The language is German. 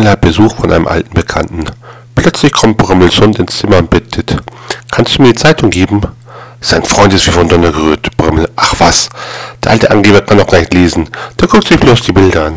Herr hat Besuch von einem alten Bekannten. Plötzlich kommt Brömmels Hund ins Zimmer und bittet. Kannst du mir die Zeitung geben? Sein Freund ist wie von Donner gerührt. Brömmel. Ach was, der alte Angeber kann doch gar nicht lesen. Der guckt sich bloß die Bilder an.